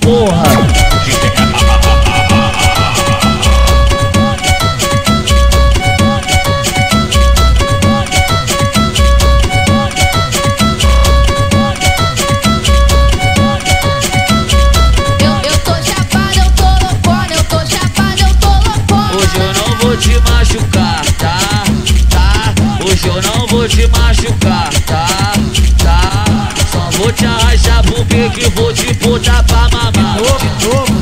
porra. Eu, tô chapada, eu tô loucona, eu tô chapada, eu tô loucona. Hoje eu não vou te machucar, tá? Tá? Hoje eu não vou te machucar, vou te arrastar porque que vou te botar pra mamar. De novo pra trás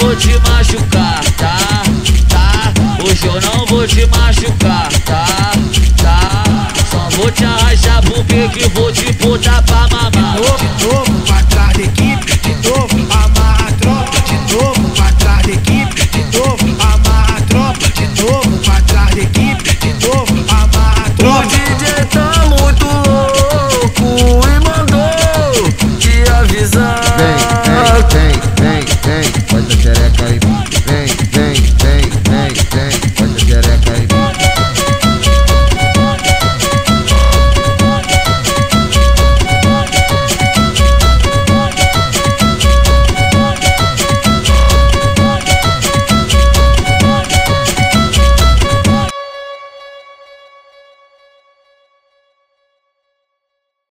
vou te machucar, tá? Tá? Hoje eu não vou te machucar, tá? Tá? Só vou te arrastar porque que vou te puta pra mamar.